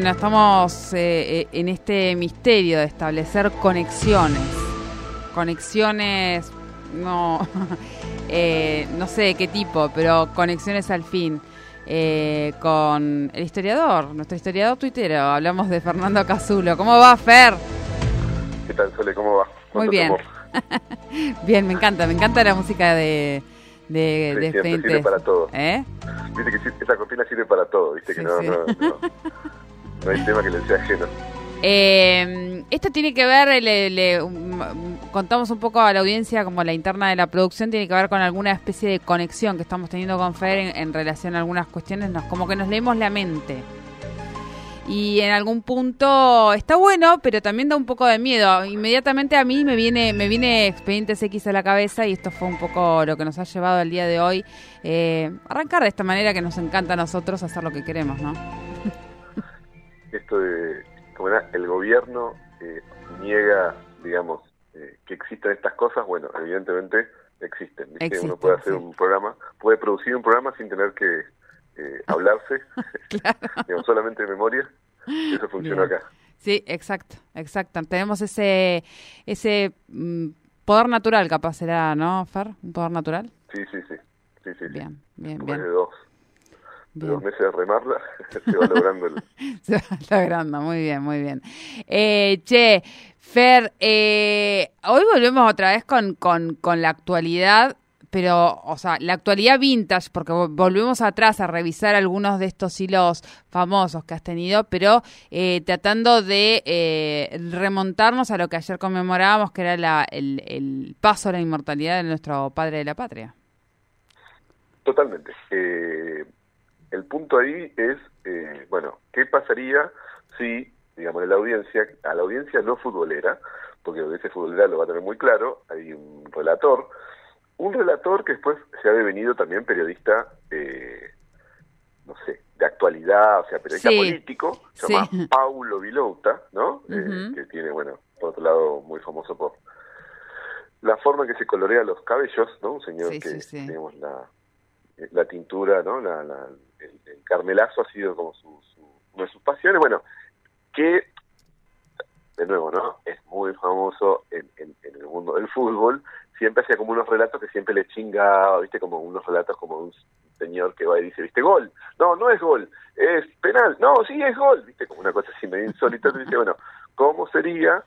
Bueno, estamos eh, eh, en este misterio de establecer conexiones. Conexiones, no, eh, no sé de qué tipo, pero conexiones al fin. eh, con el historiador, nuestro historiador tuitero. Hablamos de Fernando Casulo. ¿Cómo va, Fer? ¿Qué tal, Sole? ¿Cómo va? Muy ¿Cuánto bien. Bien, me encanta, me encanta la música de, de, Sí, de siempre sirve para todo. ¿Eh? Viste que esa cortina sirve para todo, viste que Sí, no, sí. no, no, no tema que le sea. Eh, esto tiene que ver, le, le- um, contamos un poco a la audiencia como la interna de la producción, tiene que ver con alguna especie de conexión que estamos teniendo con Fer en, en relación a algunas cuestiones, nos, como que nos leemos la mente. Y en algún punto está bueno, pero también da un poco de miedo. Inmediatamente a mí me viene, me viene Expedientes X a la cabeza y esto fue un poco lo que nos ha llevado al día de hoy. eh, arrancar de esta manera que nos encanta a nosotros hacer lo que queremos, ¿no? Esto de, como era, el gobierno eh, niega, digamos, eh, que existan estas cosas, bueno, evidentemente existen. ¿viste? Existen, Uno puede hacer sí. un programa, puede producir un programa sin tener que eh, hablarse, digamos, solamente de memoria. Eso funciona Bien. acá. Sí, exacto, exacto. Tenemos ese ese mm, poder natural, capaz será, ¿no, Fer? Un poder natural. Sí, sí, sí. sí, sí, sí. Bien, bien, Después bien. de dos, de dos meses de remarla, se va logrando el, Se va logrando, muy bien, muy bien. Eh, che, Fer, eh, hoy volvemos otra vez con, con, con la actualidad, pero, o sea, la actualidad vintage, porque vo- volvemos atrás a revisar algunos de estos hilos famosos que has tenido, pero eh, tratando de eh, remontarnos a lo que ayer conmemorábamos, que era la, el, el paso a la inmortalidad de nuestro padre de la patria. Totalmente. Eh, el punto ahí es, eh, bueno, ¿qué pasaría si, digamos, la audiencia, a la audiencia no futbolera, porque la audiencia futbolera lo va a tener muy claro, hay un relator, un relator que después se ha devenido también periodista, eh, no sé, de actualidad, o sea, periodista Sí, político, se sí. llama Paulo Vilouta, ¿no? Eh, que tiene, bueno, por otro lado, muy famoso por la forma en que se colorea los cabellos, ¿no? Un señor Sí, que, digamos, la, la tintura, ¿no? La, la- el, el carmelazo ha sido como su, su- una de sus pasiones. Bueno, que, de nuevo, ¿no? Es muy famoso en, el mundo del fútbol. Siempre hacía como unos relatos que siempre le chingaba, ¿viste? Como unos relatos como un señor que va y dice, ¿viste? Gol. No, no es gol. Es penal. No, sí es gol. ¿Viste? Como una cosa así medio insólita. Dice, bueno, ¿cómo sería,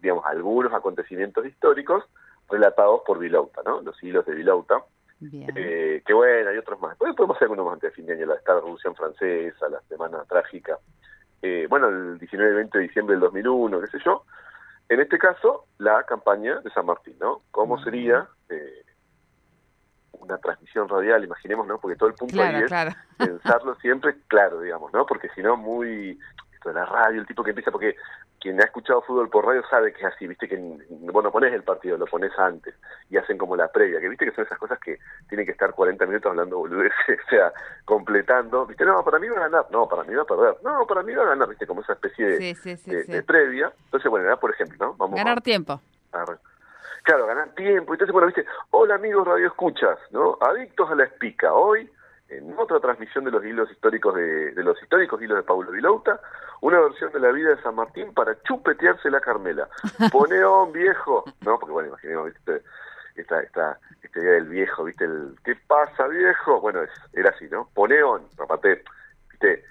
digamos, algunos acontecimientos históricos relatados por Vilouta, ¿no? Los hilos de Vilouta. Eh, que bueno, hay otros más. Después podemos hacer algunos más antes de fin de año, la, está la Revolución Francesa, la Semana Trágica. Eh, bueno, el 19 y 20 de diciembre del 2001, qué sé yo. En este caso, la campaña de San Martín, ¿no? ¿Cómo sería eh, una transmisión radial? Imaginemos, ¿no? Porque todo el punto ahí es claro. pensarlo siempre claro, digamos, ¿no? Porque si no, muy... Esto de la radio, el tipo que empieza, porque quien ha escuchado fútbol por radio sabe que es así, viste que vos no pones el partido, lo pones antes y hacen como la previa, que viste que son esas cosas que tienen que estar 40 minutos hablando boludeces, o sea, completando, viste, no, para mí va a ganar, no, para mí va a perder, no, para mí va a ganar, viste, como esa especie de, Sí, sí, sí, de- sí. de previa. Entonces, bueno, era, por ejemplo, ¿no? Vamos Ganar a- tiempo. a Claro, ganar tiempo. Entonces, bueno, viste, hola amigos Radio Escuchas, ¿no? Adictos a la espica. Hoy, en otra transmisión de los hilos históricos de, de los históricos hilos de Paulo Vilouta, una versión de la vida de San Martín para chupetearse la Carmela. Poneón, viejo. No, porque bueno, imaginemos, viste, esta, esta, esta idea del viejo, viste, el ¿qué pasa, viejo? Bueno, es, era así, ¿no? Poneón, aparte, viste,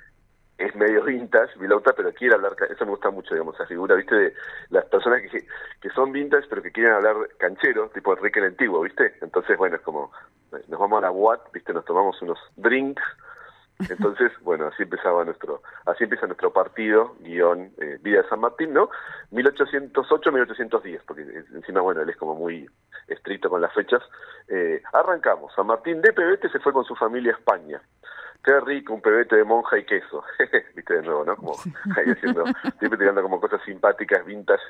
es medio vintage, Vilauta, pero quiere hablar, eso me gusta mucho, digamos, esa figura, ¿viste? De las personas que, que son vintage, pero que quieren hablar canchero, tipo Enrique el Antiguo, ¿viste? Entonces, bueno, es como, nos vamos a la Watt, ¿viste? Nos tomamos unos drinks Entonces, bueno, así empezaba nuestro, así empieza nuestro partido, guion, eh, Vida de San Martín, ¿no? 1808-1810, porque encima, bueno, él es como muy estricto con las fechas. Eh, arrancamos, San Martín de Pebete se fue con su familia a España. Qué rico, un pebete de monja y queso. Viste de nuevo, ¿no? Como ahí haciendo, siempre tirando como cosas simpáticas, vintage,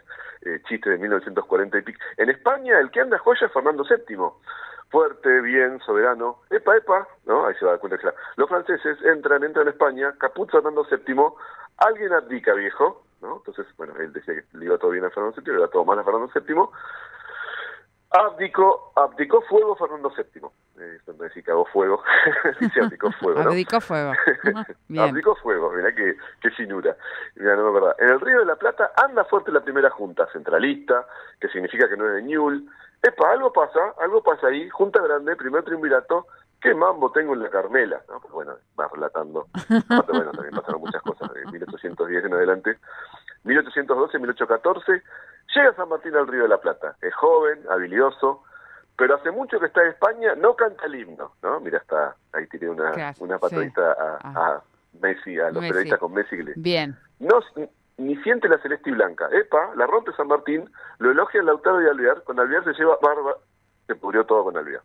eh, chistes de 1940 y pico. En España, el que anda joya es Fernando VII fuerte, bien, soberano, epa, epa, ¿no? Ahí se va a dar cuenta que los franceses entran, entran a España, Caput Fernando VII, alguien abdica, viejo, ¿no? Entonces, bueno, él decía que le iba todo bien a Fernando VII, le iba todo mal a Fernando VII, abdicó, abdicó fuego Fernando VII, eh, no decir que hago fuego, dice abdicó fuego, ¿no? Abdicó fuego. abdicó fuego, mirá qué, qué finura. Mirá, no me verdad. En el Río de la Plata anda fuerte la primera junta centralista, que significa que no es de Ñul, Epa, algo pasa, algo pasa ahí, Junta Grande, primer triunvirato, ¿qué mambo tengo en la Carmela? ¿No? Pues bueno, va relatando. bueno, también pasaron muchas cosas, de 1810 en adelante. 1812, 1814, llega San Martín al Río de la Plata. Es joven, habilidoso, pero hace mucho que está en España, no canta el himno, ¿no? Mira, está ahí tiene una, una patadita a, ah. a, Messi, a los periodistas con Messi. Bien. No, ni siente la celeste y blanca. Epa, la rompe San Martín, lo elogia el Lautaro y Alvear, con Alvear se lleva barba, se pudrió todo con Alvear.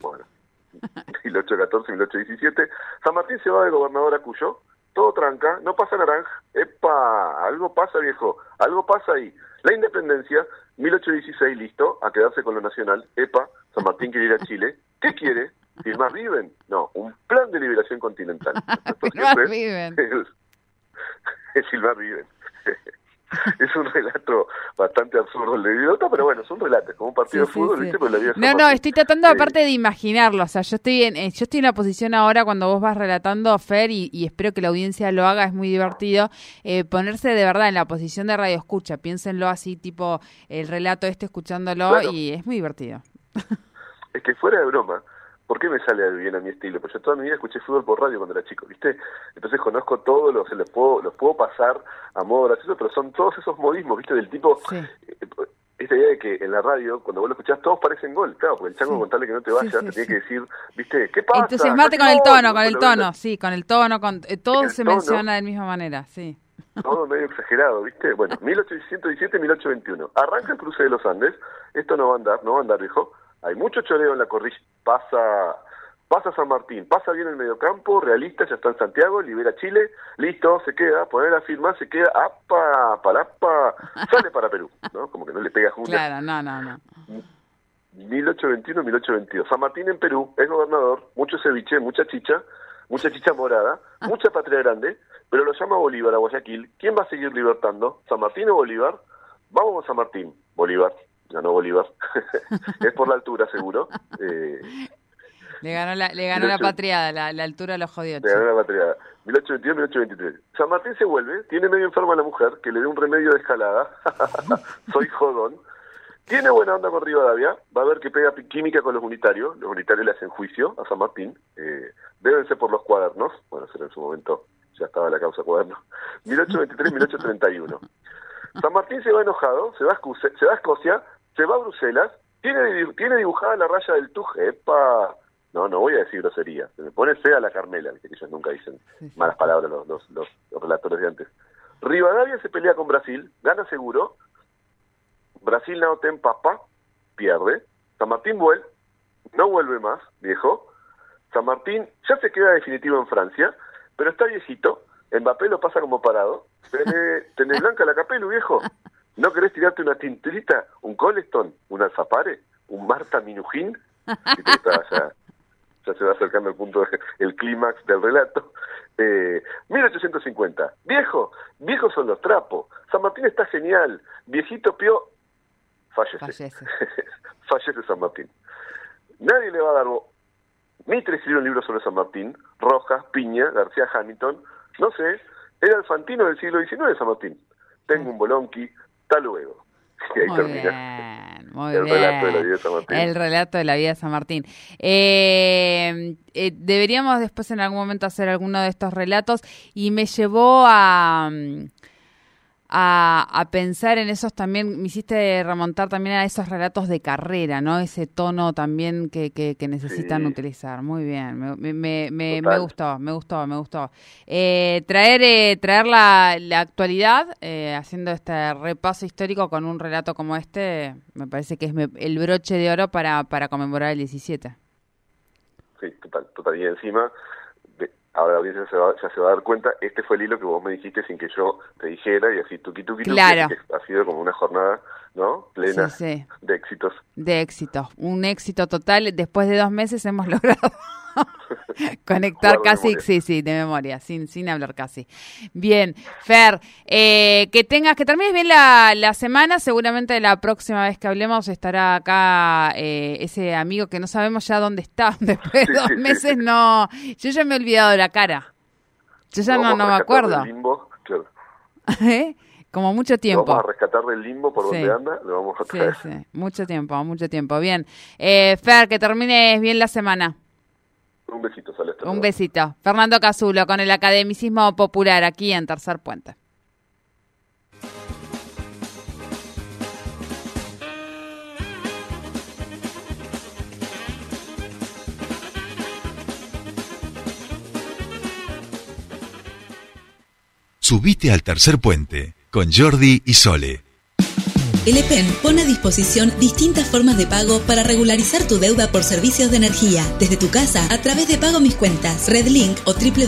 Bueno, 1814, 1817, San Martín se va de gobernador a Cuyo, todo tranca, no pasa naranja, epa, algo pasa viejo, algo pasa ahí. La independencia, 1816, listo, a quedarse con lo nacional, epa, San Martín quiere ir a Chile, ¿qué quiere? ¿Firmar Riven? No, un plan de liberación continental. Firmar Riven. Es Silvar Riven. es un relato bastante absurdo el de idiota, pero bueno, es un relato, como un partido de fútbol, ¿viste? Pero la vida no, no, estoy tratando aparte de imaginarlo, o sea, yo estoy en eh, yo estoy en la posición ahora cuando vos vas relatando Fer y, espero que la audiencia lo haga, es muy divertido, eh, ponerse de verdad en la posición de radio escucha, piénsenlo así, tipo el relato este escuchándolo y es muy divertido. es que fuera de broma, ¿por qué me sale bien a mi estilo? Pues yo toda mi vida escuché fútbol por radio cuando era chico, ¿viste? Entonces conozco todos los, los puedo, los puedo pasar a modo gracioso, pero son todos esos modismos, ¿viste? Del tipo, sí. Eh, esta idea de que en la radio, cuando vos lo escuchás, todos parecen gol, claro, porque el chango sí. con tal que no te vayas, te tiene que decir, ¿viste? ¿Qué pasa? Entusiasmate con el tono, con el tono, sí, con el tono, con eh, todo se menciona de la misma manera, sí. Todo medio exagerado, ¿viste? Bueno, 1817-1821. Arranca el cruce de los Andes. Esto no va a andar, no va a andar, viejo hay mucho choreo en la corrilla, pasa pasa San Martín, pasa bien el mediocampo, realista, ya está en Santiago, libera Chile, listo, se queda, poner la firma, se queda, apa, palapa, sale para Perú, ¿no? Como que no le pega junto. Claro, no, no, no. 1821-1822. San Martín en Perú, es gobernador, mucho ceviche, mucha chicha, mucha chicha morada, mucha patria grande, pero lo llama Bolívar a Guayaquil. ¿Quién va a seguir libertando? ¿San Martín o Bolívar? Vamos a San Martín, Bolívar ganó Bolívar. es por la altura, seguro. Eh, le ganó la, le ganó la patriada, la, la, altura lo jodió. Le ganó la patriada. 1822-1823. San Martín se vuelve, tiene medio enferma a la mujer, que le dé un remedio de escalada. Soy jodón. Tiene buena onda con Rivadavia, va a ver que pega química con los unitarios, los unitarios le hacen juicio a San Martín, eh, deben ser por los cuadernos, bueno, será en su momento, ya estaba la causa cuaderno, 1823-1831. San Martín se va enojado, se va, a se va a Escocia, se va a Bruselas, tiene, tiene dibujada la raya del tuje, epa, no, no voy a decir grosería, se me pone fea la Carmela, que ellos nunca dicen malas palabras los, los, los, relatores de antes. Rivadavia se pelea con Brasil, gana seguro, Brasil no ten papa, pierde, San Martín vuelve, no vuelve más, viejo, San Martín ya se queda definitivo en Francia, pero está viejito, Mbappé lo pasa como parado, tenés, tenés blanca la capelu, viejo, ¿No querés tirarte una tintelita, un Coleston, un Alfapare, un Marta Minujín? ya, ya, se va acercando el punto, el clímax del relato. Eh, 1850. Viejo, viejos son los trapos. San Martín está genial. Viejito Pío, fallece. Fallece, fallece San Martín. Nadie le va a dar... Mitre escribió un libro sobre San Martín, Rojas, Piña, García Hamilton, no sé, era el Fantino del siglo XIX San Martín. Tengo un bolonqui, hasta luego. Y ahí muy termina. Bien, muy el bien. relato de la vida de San Martín. El relato de la vida de San Martín. Eh, eh, deberíamos después en algún momento hacer alguno de estos relatos y me llevó a... a, pensar en esos también, me hiciste remontar también a esos relatos de carrera, ¿no? Ese tono también que, que, necesitan utilizar. Muy bien, me, me, me, me, gustó, me gustó, me gustó. Eh, traer eh, traer la, la actualidad, eh, haciendo este repaso histórico con un relato como este, me parece que es el broche de oro para, para conmemorar el 17. Sí, total, total. Y encima ahora la audiencia se va, ya se va a dar cuenta, este fue el hilo que vos me dijiste sin que yo te dijera y así tuki tuki claro. ha sido como una jornada, ¿no? Plena de éxitos. De éxitos, un éxito total. Después de dos meses hemos logrado Conectar casi, sí, sí, de memoria, sin, sin hablar casi. Bien, Fer, eh, que tengas, que termines bien la, la, semana, seguramente la próxima vez que hablemos estará acá eh, ese amigo que no sabemos ya dónde está, después de dos meses no, yo ya me he olvidado de la cara, yo ya no, no me acuerdo. Limbo, claro. ¿Eh? Como mucho tiempo. vamos a rescatar del limbo por donde anda, lo vamos a traer. Sí, sí, mucho tiempo, mucho tiempo. Bien. Eh, Fer, que termines bien la semana. Un besito, Celeste. Un besito. Fernando Casulo con el academicismo popular aquí en Tercer Puente. Subite al tercer puente con Jordi y Sole. El EPEN pone a disposición distintas formas de pago para regularizar tu deuda por servicios de energía, desde tu casa a través de Pago Mis Cuentas, Redlink o www